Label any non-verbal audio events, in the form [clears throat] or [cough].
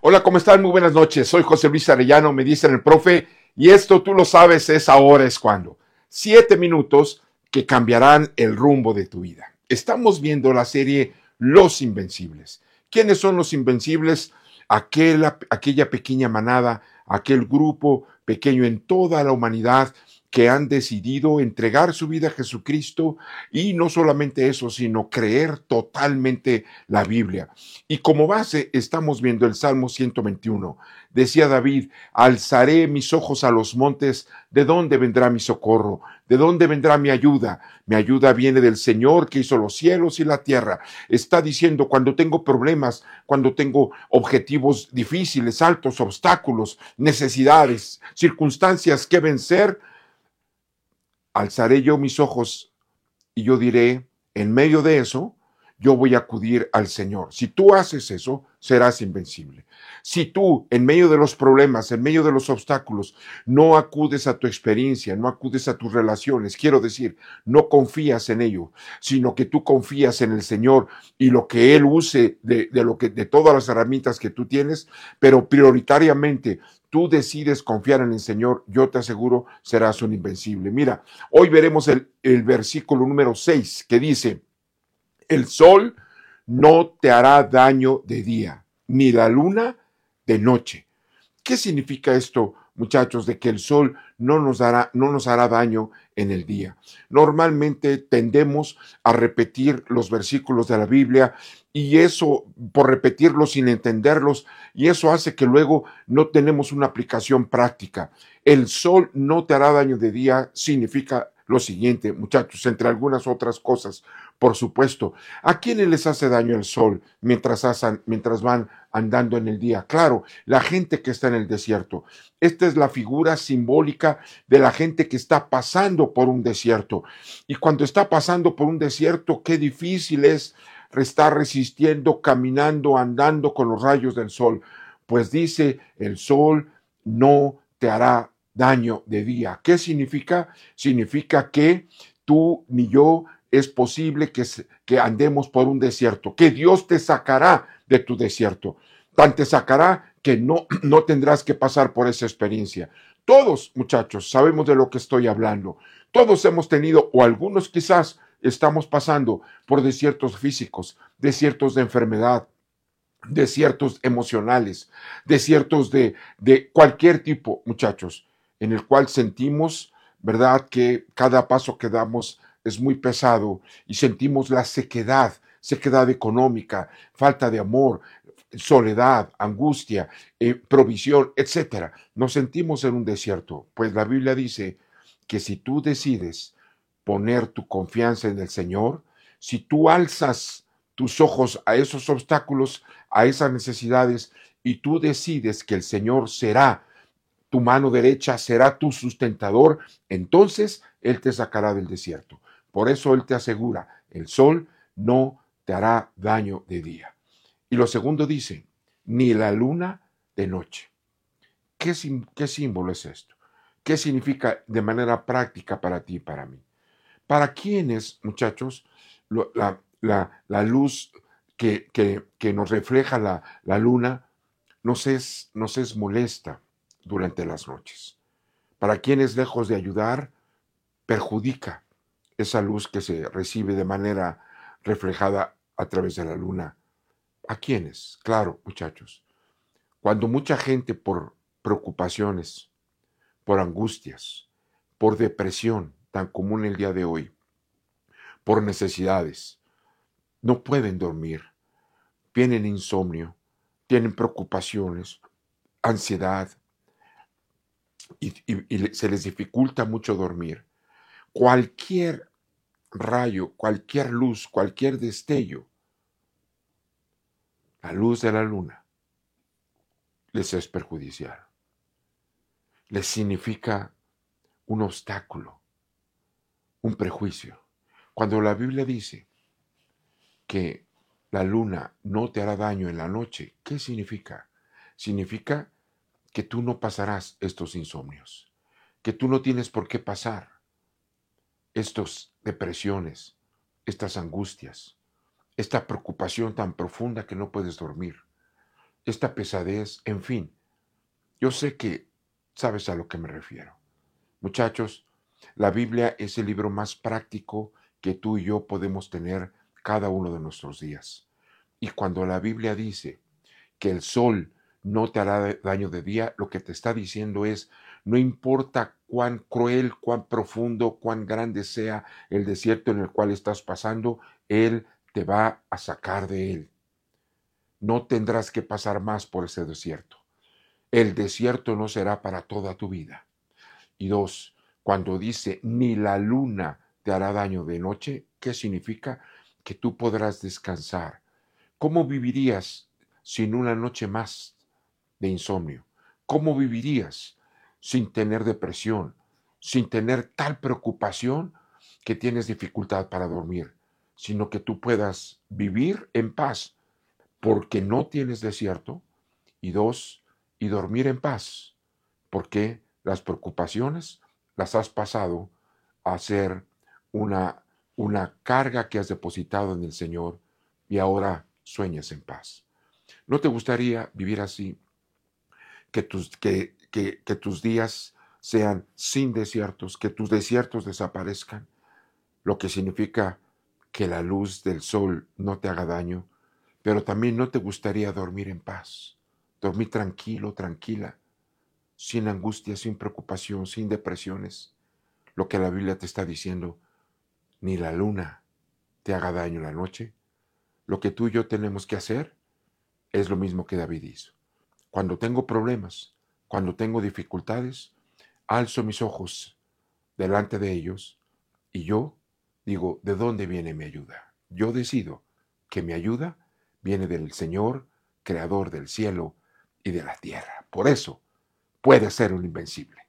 Hola, ¿cómo están? Muy buenas noches. Soy José Luis Arellano, me dicen el profe, y esto tú lo sabes, es ahora, es cuando. Siete minutos que cambiarán el rumbo de tu vida. Estamos viendo la serie Los Invencibles. ¿Quiénes son los Invencibles? Aquella, aquella pequeña manada, aquel grupo pequeño en toda la humanidad que han decidido entregar su vida a Jesucristo y no solamente eso, sino creer totalmente la Biblia. Y como base estamos viendo el Salmo 121. Decía David, alzaré mis ojos a los montes, ¿de dónde vendrá mi socorro? ¿De dónde vendrá mi ayuda? Mi ayuda viene del Señor que hizo los cielos y la tierra. Está diciendo, cuando tengo problemas, cuando tengo objetivos difíciles, altos, obstáculos, necesidades, circunstancias que vencer, alzaré yo mis ojos y yo diré, en medio de eso, yo voy a acudir al Señor. Si tú haces eso, serás invencible. Si tú, en medio de los problemas, en medio de los obstáculos, no acudes a tu experiencia, no acudes a tus relaciones, quiero decir, no confías en ello, sino que tú confías en el Señor y lo que Él use de, lo que, de todas las herramientas que tú tienes, pero prioritariamente tú decides confiar en el Señor, yo te aseguro, serás un invencible. Mira, hoy veremos el, versículo número 6 que dice, el sol no te hará daño de día, ni la luna de noche. ¿Qué significa esto, muchachos, de que el sol no nos, dará, no nos hará daño en el día? Normalmente tendemos a repetir los versículos de la Biblia y eso, por repetirlos sin entenderlos, y eso hace que luego no tenemos una aplicación práctica. El sol no te hará daño de día significa lo siguiente, muchachos, entre algunas otras cosas, por supuesto. ¿A quiénes les hace daño el sol mientras, mientras van andando en el día? Claro, la gente que está en el desierto. Esta es la figura simbólica de la gente que está pasando por un desierto. Y cuando está pasando por un desierto, qué difícil es estar resistiendo, caminando, andando con los rayos del sol. Pues dice, el sol no te hará daño de día. ¿Qué significa? Significa que tú ni yo es posible que, andemos por un desierto, que Dios te sacará de tu desierto. Tan te sacará que no, [clears throat] no tendrás que pasar por esa experiencia. Todos, muchachos, sabemos de lo que estoy hablando. Todos hemos tenido, o algunos quizás estamos pasando por desiertos físicos, desiertos de enfermedad, desiertos emocionales, desiertos de, de cualquier tipo, muchachos, en el cual sentimos, ¿verdad?, que cada paso que damos es muy pesado y sentimos la sequedad, sequedad económica, falta de amor, soledad, angustia, eh, provisión, etc. Nos sentimos en un desierto, pues la Biblia dice que si tú decides poner tu confianza en el Señor, si tú alzas tus ojos a esos obstáculos, a esas necesidades, y tú decides que el Señor será tu mano derecha, será tu sustentador, entonces Él te sacará del desierto. Por eso Él te asegura, el sol no te hará daño de día. Y lo segundo dice, ni la luna de noche. ¿Qué, símbolo es esto? ¿Qué significa de manera práctica para ti y para mí? ¿Para quiénes, muchachos, la, luz que, nos refleja la, luna nos nos es molesta durante las noches? Para quienes, lejos de ayudar, perjudica esa luz que se recibe de manera reflejada a través de la luna. ¿A quiénes? Claro, muchachos. Cuando mucha gente por preocupaciones, por angustias, por depresión tan común el día de hoy, por necesidades, no pueden dormir, tienen insomnio, tienen preocupaciones, ansiedad, y, se les dificulta mucho dormir. Cualquier rayo, cualquier luz, cualquier destello, la luz de la luna, les es perjudicial. Les significa un obstáculo, un prejuicio. Cuando la Biblia dice que la luna no te hará daño en la noche, ¿qué significa? Significa que tú no pasarás estos insomnios, que tú no tienes por qué pasar estas depresiones, estas angustias, esta preocupación tan profunda que no puedes dormir, esta pesadez, en fin. Yo sé que sabes a lo que me refiero. Muchachos, la Biblia es el libro más práctico que tú y yo podemos tener cada uno de nuestros días. Y cuando la Biblia dice que el sol no te hará daño de día, lo que te está diciendo es, no importa cuán cruel, cuán profundo, cuán grande sea el desierto en el cual estás pasando, Él te va a sacar de él. No tendrás que pasar más por ese desierto. El desierto no será para toda tu vida. Y dos, cuando dice ni la luna te hará daño de noche, ¿qué significa? Que tú podrás descansar. ¿Cómo vivirías sin una noche más de insomnio? ¿Cómo vivirías sin tener depresión, sin tener tal preocupación que tienes dificultad para dormir? sino que tú puedas vivir en paz, porque no tienes desierto, y dos, y dormir en paz, porque las preocupaciones las has pasado a ser una, una carga que has depositado en el Señor y ahora sueñas en paz. ¿No te gustaría vivir así? Que tus, que, que, que tus días sean sin desiertos, que tus desiertos desaparezcan, lo que significa que la luz del sol no te haga daño, pero también no te gustaría dormir en paz, dormir tranquilo, tranquila, sin angustia, sin preocupación, sin depresiones. Lo que la Biblia te está diciendo, ni la luna te haga daño la noche. Lo que tú y yo tenemos que hacer es lo mismo que David hizo. Cuando tengo problemas, cuando tengo dificultades, alzo mis ojos delante de ellos y yo digo, ¿de dónde viene mi ayuda? Yo decido que mi ayuda viene del Señor, creador del cielo y de la tierra. Por eso puede ser un invencible.